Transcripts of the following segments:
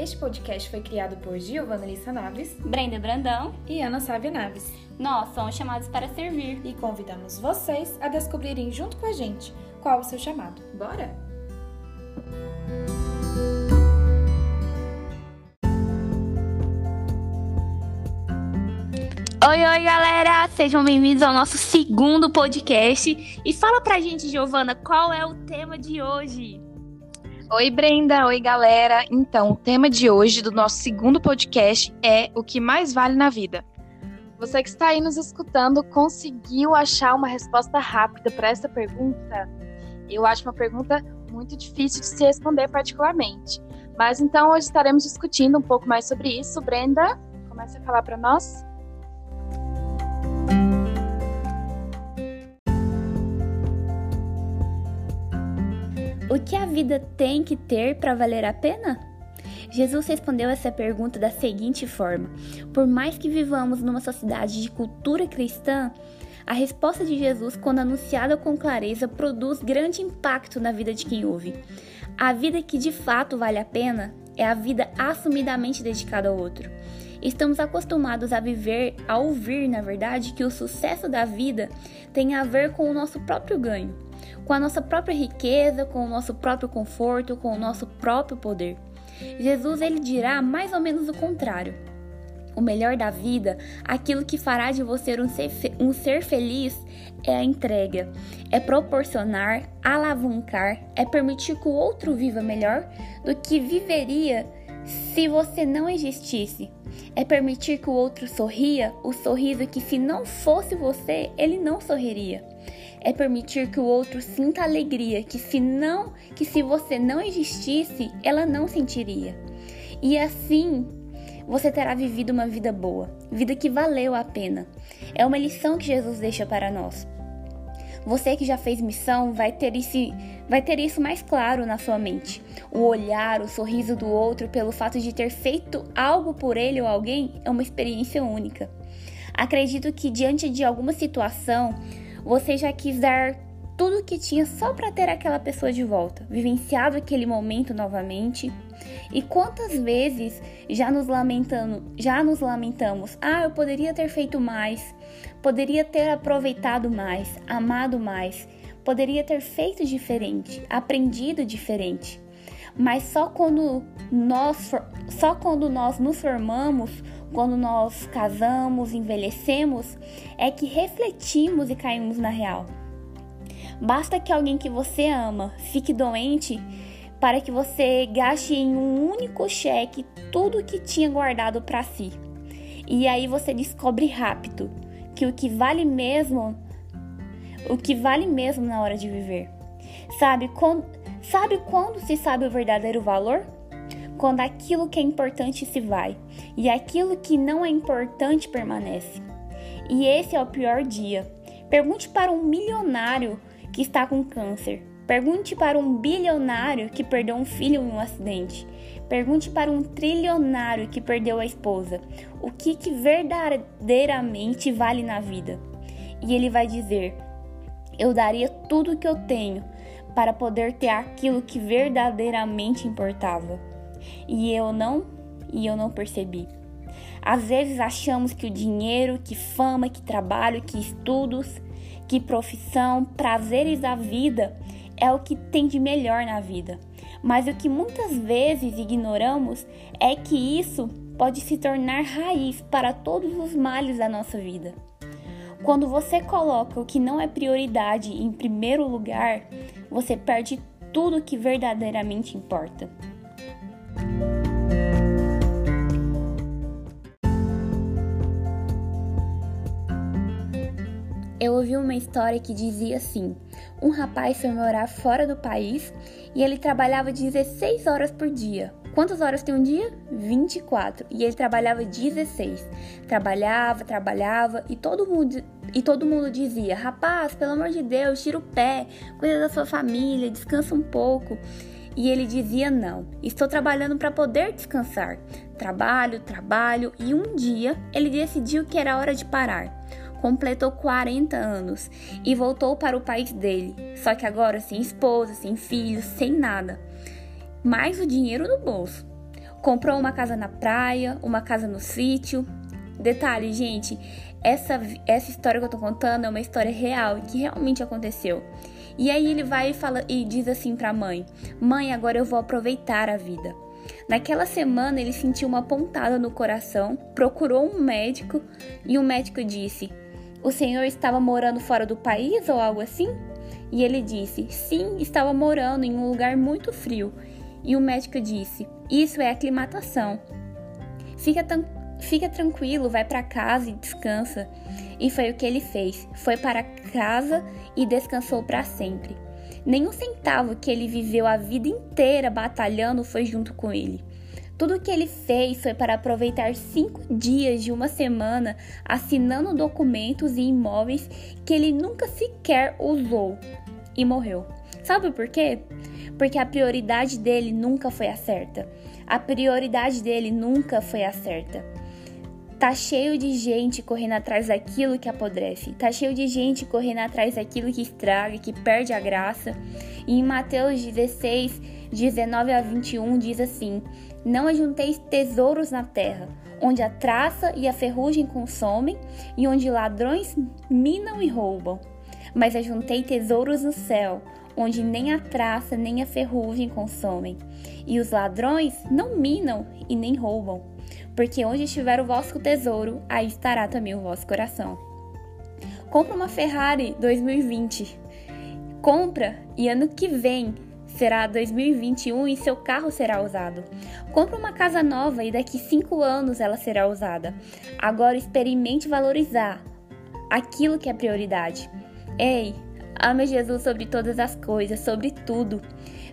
Este podcast foi criado por Giovanna Lissa Naves, Brenda Brandão e Ana Sávia Naves. Nós somos chamados para servir e convidamos vocês a descobrirem junto com a gente qual o seu chamado. Bora? Oi, oi, galera! Sejam bem-vindos ao nosso segundo podcast. E fala pra gente, Giovana, qual é o tema de hoje? Oi, Brenda. Oi, galera. Então, o tema de hoje do nosso segundo podcast é o que mais vale na vida. Você que está aí nos escutando conseguiu achar uma resposta rápida para essa pergunta? Eu acho uma pergunta muito difícil de se responder particularmente. Mas então hoje estaremos discutindo um pouco mais sobre isso. Brenda, comece a falar para nós. O que a vida tem que ter para valer a pena? Jesus respondeu essa pergunta da seguinte forma: Por mais que vivamos numa sociedade de cultura cristã, a resposta de Jesus, quando anunciada com clareza, produz grande impacto na vida de quem ouve. A vida que de fato vale a pena é a vida assumidamente dedicada ao outro. Estamos acostumados a viver, a ouvir, na verdade, que o sucesso da vida tem a ver com o nosso próprio ganho com a nossa própria riqueza, com o nosso próprio conforto, com o nosso próprio poder. Jesus ele dirá mais ou menos o contrário. O melhor da vida, aquilo que fará de você um ser, um ser feliz, é a entrega, é proporcionar, alavancar, é permitir que o outro viva melhor do que viveria se você não existisse. É permitir que o outro sorria o sorriso que, se não fosse você, ele não sorriria é permitir que o outro sinta alegria que se não, que se você não existisse, ela não sentiria. E assim, você terá vivido uma vida boa, vida que valeu a pena. É uma lição que Jesus deixa para nós. Você que já fez missão vai ter, esse, vai ter isso mais claro na sua mente. O olhar, o sorriso do outro pelo fato de ter feito algo por ele ou alguém é uma experiência única. Acredito que diante de alguma situação, você já quis dar tudo o que tinha só para ter aquela pessoa de volta, vivenciado aquele momento novamente. E quantas vezes já nos lamentando, já nos lamentamos: "Ah, eu poderia ter feito mais, poderia ter aproveitado mais, amado mais, poderia ter feito diferente, aprendido diferente". Mas só quando nós só quando nós nos formamos quando nós casamos, envelhecemos, é que refletimos e caímos na real. Basta que alguém que você ama fique doente para que você gaste em um único cheque tudo que tinha guardado para si. E aí você descobre rápido que o que vale mesmo, o que vale mesmo na hora de viver. Sabe quando, sabe quando se sabe o verdadeiro valor? Quando aquilo que é importante se vai e aquilo que não é importante permanece. E esse é o pior dia. Pergunte para um milionário que está com câncer. Pergunte para um bilionário que perdeu um filho em um acidente. Pergunte para um trilionário que perdeu a esposa o que, que verdadeiramente vale na vida. E ele vai dizer: Eu daria tudo o que eu tenho para poder ter aquilo que verdadeiramente importava e eu não e eu não percebi. Às vezes achamos que o dinheiro, que fama, que trabalho, que estudos, que profissão, prazeres da vida é o que tem de melhor na vida. Mas o que muitas vezes ignoramos é que isso pode se tornar raiz para todos os males da nossa vida. Quando você coloca o que não é prioridade em primeiro lugar, você perde tudo que verdadeiramente importa. Eu ouvi uma história que dizia assim: um rapaz foi morar fora do país e ele trabalhava 16 horas por dia. Quantas horas tem um dia? 24. E ele trabalhava 16. Trabalhava, trabalhava e todo mundo e todo mundo dizia: "Rapaz, pelo amor de Deus, tira o pé, cuida da sua família, descansa um pouco". E ele dizia: Não, estou trabalhando para poder descansar. Trabalho, trabalho. E um dia ele decidiu que era hora de parar completou 40 anos e voltou para o país dele, só que agora sem esposa, sem filhos, sem nada, mais o dinheiro no bolso. Comprou uma casa na praia, uma casa no sítio. Detalhe, gente, essa, essa história que eu tô contando é uma história real que realmente aconteceu. E aí ele vai e fala e diz assim para a mãe: "Mãe, agora eu vou aproveitar a vida". Naquela semana ele sentiu uma pontada no coração, procurou um médico e o médico disse: "O senhor estava morando fora do país ou algo assim?" E ele disse: "Sim, estava morando em um lugar muito frio". E o médico disse: "Isso é aclimatação. Fica, fica tranquilo, vai para casa e descansa". E foi o que ele fez. Foi para casa e descansou para sempre. Nenhum centavo que ele viveu a vida inteira batalhando foi junto com ele. Tudo o que ele fez foi para aproveitar cinco dias de uma semana assinando documentos e imóveis que ele nunca sequer usou e morreu. Sabe por quê? Porque a prioridade dele nunca foi a certa. A prioridade dele nunca foi a certa. Tá cheio de gente correndo atrás daquilo que apodrece. Tá cheio de gente correndo atrás daquilo que estraga, que perde a graça. E em Mateus 16, 19 a 21 diz assim: Não ajunteis tesouros na terra, onde a traça e a ferrugem consomem, e onde ladrões minam e roubam. Mas ajuntei tesouros no céu, onde nem a traça nem a ferrugem consomem, e os ladrões não minam e nem roubam porque onde estiver o vosso tesouro, aí estará também o vosso coração. Compra uma Ferrari 2020. Compra e ano que vem será 2021 e seu carro será usado. Compra uma casa nova e daqui 5 anos ela será usada. Agora experimente valorizar aquilo que é prioridade. Ei, ame Jesus sobre todas as coisas, sobre tudo.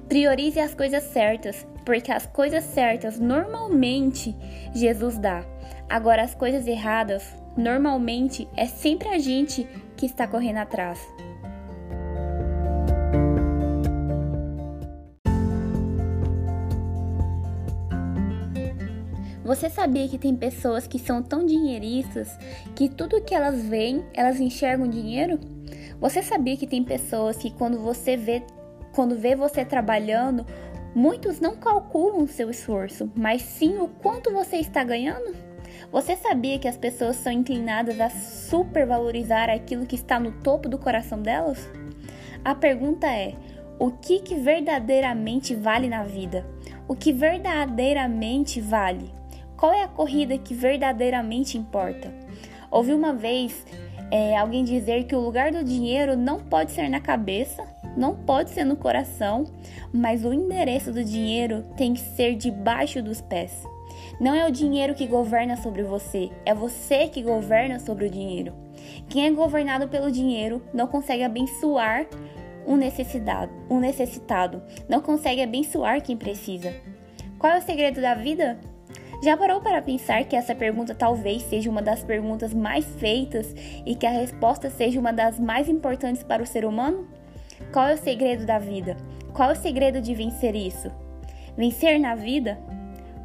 Priorize as coisas certas, porque as coisas certas normalmente Jesus dá. Agora, as coisas erradas, normalmente é sempre a gente que está correndo atrás. Você sabia que tem pessoas que são tão dinheiristas que tudo que elas veem, elas enxergam dinheiro? Você sabia que tem pessoas que quando você vê quando vê você trabalhando, muitos não calculam o seu esforço, mas sim o quanto você está ganhando? Você sabia que as pessoas são inclinadas a supervalorizar aquilo que está no topo do coração delas? A pergunta é: o que, que verdadeiramente vale na vida? O que verdadeiramente vale? Qual é a corrida que verdadeiramente importa? Ouvi uma vez é, alguém dizer que o lugar do dinheiro não pode ser na cabeça, não pode ser no coração, mas o endereço do dinheiro tem que ser debaixo dos pés. Não é o dinheiro que governa sobre você, é você que governa sobre o dinheiro. Quem é governado pelo dinheiro não consegue abençoar um necessitado, um necessitado, não consegue abençoar quem precisa. Qual é o segredo da vida? Já parou para pensar que essa pergunta talvez seja uma das perguntas mais feitas e que a resposta seja uma das mais importantes para o ser humano? Qual é o segredo da vida? Qual é o segredo de vencer isso? Vencer na vida?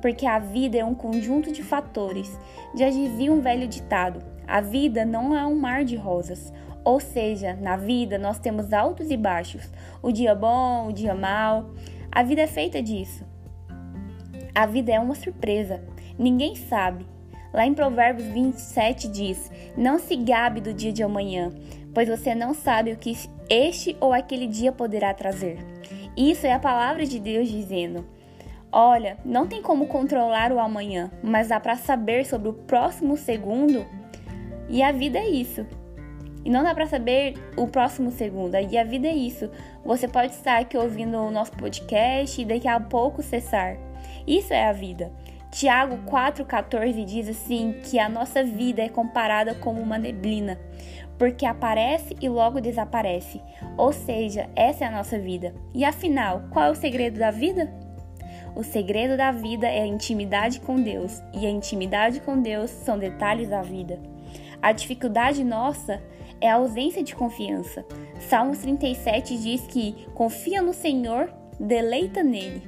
Porque a vida é um conjunto de fatores. Já dizia um velho ditado: a vida não é um mar de rosas. Ou seja, na vida nós temos altos e baixos, o dia bom, o dia mal. A vida é feita disso. A vida é uma surpresa. Ninguém sabe. Lá em Provérbios 27 diz: Não se gabe do dia de amanhã, pois você não sabe o que este ou aquele dia poderá trazer. Isso é a palavra de Deus dizendo: Olha, não tem como controlar o amanhã, mas dá para saber sobre o próximo segundo. E a vida é isso. E não dá para saber o próximo segundo. E a vida é isso. Você pode estar aqui ouvindo o nosso podcast e daqui a pouco cessar. Isso é a vida. Tiago 4,14 diz assim que a nossa vida é comparada como uma neblina porque aparece e logo desaparece. Ou seja, essa é a nossa vida. E afinal, qual é o segredo da vida? O segredo da vida é a intimidade com Deus, e a intimidade com Deus são detalhes da vida. A dificuldade nossa é a ausência de confiança. Salmos 37 diz que confia no Senhor, deleita nele.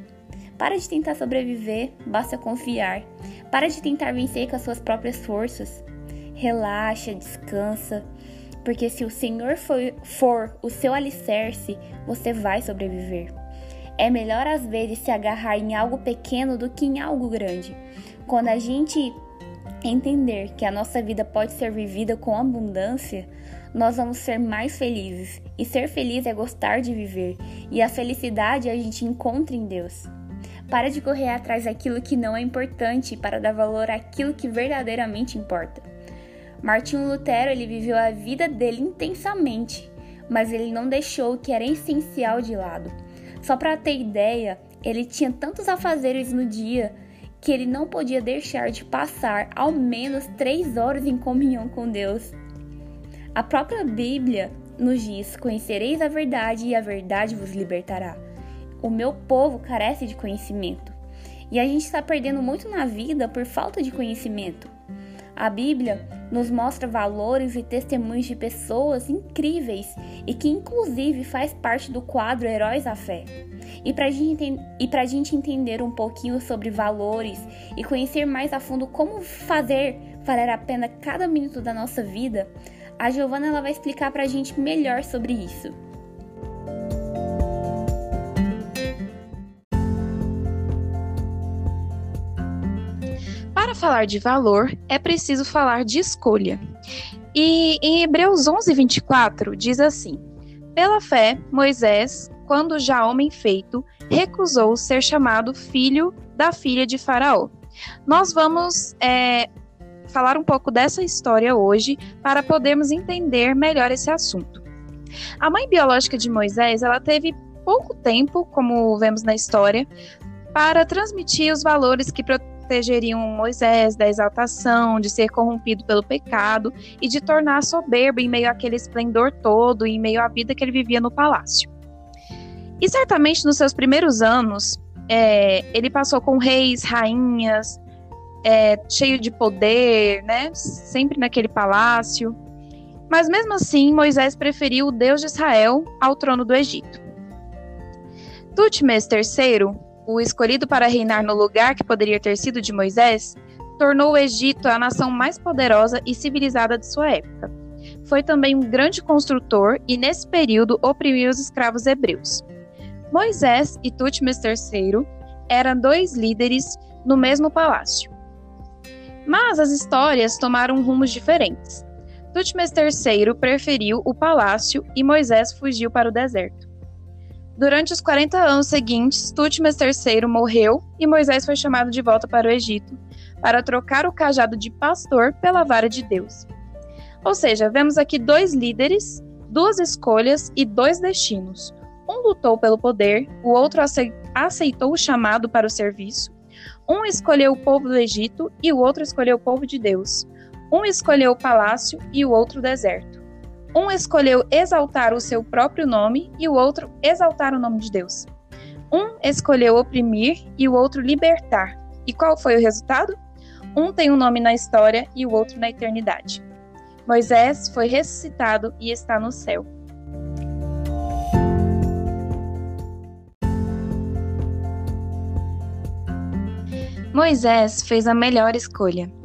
Para de tentar sobreviver, basta confiar. Para de tentar vencer com as suas próprias forças. Relaxa, descansa, porque se o Senhor for, for o seu alicerce, você vai sobreviver. É melhor às vezes se agarrar em algo pequeno do que em algo grande. Quando a gente entender que a nossa vida pode ser vivida com abundância, nós vamos ser mais felizes. E ser feliz é gostar de viver, e a felicidade a gente encontra em Deus. Para de correr atrás daquilo que não é importante para dar valor àquilo que verdadeiramente importa. Martinho Lutero ele viveu a vida dele intensamente, mas ele não deixou o que era essencial de lado. Só para ter ideia, ele tinha tantos afazeres no dia que ele não podia deixar de passar ao menos três horas em comunhão com Deus. A própria Bíblia nos diz: Conhecereis a verdade e a verdade vos libertará. O meu povo carece de conhecimento. E a gente está perdendo muito na vida por falta de conhecimento. A Bíblia nos mostra valores e testemunhos de pessoas incríveis e que, inclusive, faz parte do quadro Heróis da Fé. E para gente, a gente entender um pouquinho sobre valores e conhecer mais a fundo como fazer valer a pena cada minuto da nossa vida, a Giovana ela vai explicar para a gente melhor sobre isso. Falar de valor, é preciso falar de escolha. E em Hebreus 11, 24, diz assim: Pela fé, Moisés, quando já homem feito, recusou ser chamado filho da filha de Faraó. Nós vamos é, falar um pouco dessa história hoje para podermos entender melhor esse assunto. A mãe biológica de Moisés, ela teve pouco tempo, como vemos na história, para transmitir os valores que protegeriam Moisés da exaltação, de ser corrompido pelo pecado e de tornar soberbo em meio àquele esplendor todo, em meio à vida que ele vivia no palácio. E certamente nos seus primeiros anos, é, ele passou com reis, rainhas, é, cheio de poder, né? Sempre naquele palácio. Mas mesmo assim, Moisés preferiu o Deus de Israel ao trono do Egito. Tutmés III, o escolhido para reinar no lugar que poderia ter sido de Moisés, tornou o Egito a nação mais poderosa e civilizada de sua época. Foi também um grande construtor e, nesse período, oprimiu os escravos hebreus. Moisés e Tutmés III eram dois líderes no mesmo palácio. Mas as histórias tomaram rumos diferentes. Tutmés III preferiu o palácio e Moisés fugiu para o deserto. Durante os 40 anos seguintes, Tutmés III morreu e Moisés foi chamado de volta para o Egito para trocar o cajado de pastor pela vara de Deus. Ou seja, vemos aqui dois líderes, duas escolhas e dois destinos. Um lutou pelo poder, o outro aceitou o chamado para o serviço. Um escolheu o povo do Egito e o outro escolheu o povo de Deus. Um escolheu o palácio e o outro o deserto. Um escolheu exaltar o seu próprio nome e o outro exaltar o nome de Deus. Um escolheu oprimir e o outro libertar. E qual foi o resultado? Um tem um nome na história e o outro na eternidade. Moisés foi ressuscitado e está no céu. Moisés fez a melhor escolha.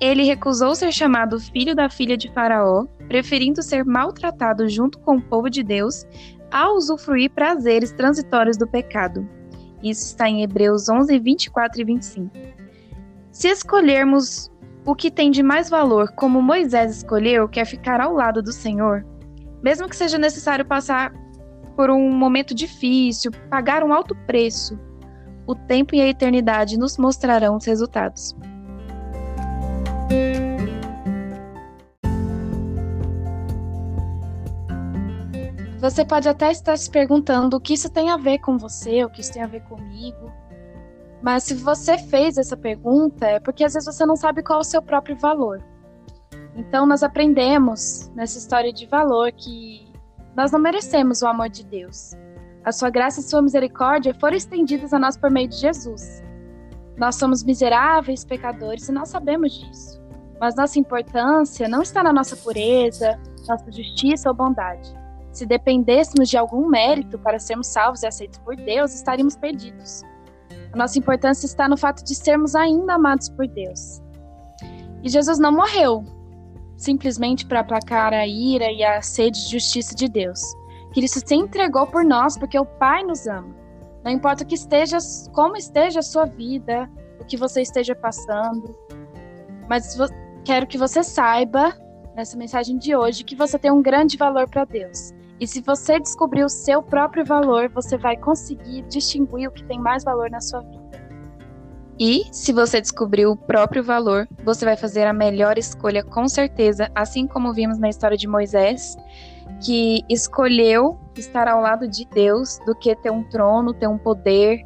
Ele recusou ser chamado filho da filha de Faraó, preferindo ser maltratado junto com o povo de Deus a usufruir prazeres transitórios do pecado. Isso está em Hebreus 11, 24 e 25. Se escolhermos o que tem de mais valor, como Moisés escolheu, que é ficar ao lado do Senhor, mesmo que seja necessário passar por um momento difícil, pagar um alto preço, o tempo e a eternidade nos mostrarão os resultados. Você pode até estar se perguntando o que isso tem a ver com você, o que isso tem a ver comigo. Mas se você fez essa pergunta, é porque às vezes você não sabe qual é o seu próprio valor. Então nós aprendemos nessa história de valor que nós não merecemos o amor de Deus. A sua graça e sua misericórdia foram estendidas a nós por meio de Jesus. Nós somos miseráveis pecadores e nós sabemos disso. Mas nossa importância não está na nossa pureza, nossa justiça ou bondade. Se dependêssemos de algum mérito para sermos salvos e aceitos por Deus, estaríamos perdidos. A nossa importância está no fato de sermos ainda amados por Deus. E Jesus não morreu simplesmente para aplacar a ira e a sede de justiça de Deus. Cristo se entregou por nós porque o Pai nos ama. Não importa que esteja, como esteja a sua vida, o que você esteja passando, mas quero que você saiba nessa mensagem de hoje que você tem um grande valor para Deus. E se você descobrir o seu próprio valor, você vai conseguir distinguir o que tem mais valor na sua vida. E se você descobrir o próprio valor, você vai fazer a melhor escolha com certeza, assim como vimos na história de Moisés, que escolheu estar ao lado de Deus do que ter um trono, ter um poder.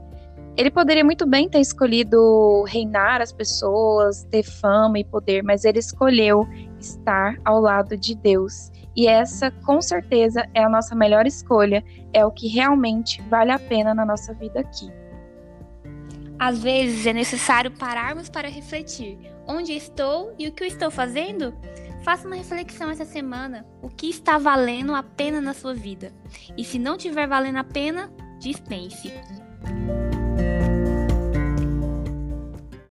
Ele poderia muito bem ter escolhido reinar as pessoas, ter fama e poder, mas ele escolheu estar ao lado de Deus. E essa, com certeza, é a nossa melhor escolha, é o que realmente vale a pena na nossa vida aqui. Às vezes é necessário pararmos para refletir: onde estou e o que eu estou fazendo? Faça uma reflexão essa semana. O que está valendo a pena na sua vida? E se não estiver valendo a pena, dispense.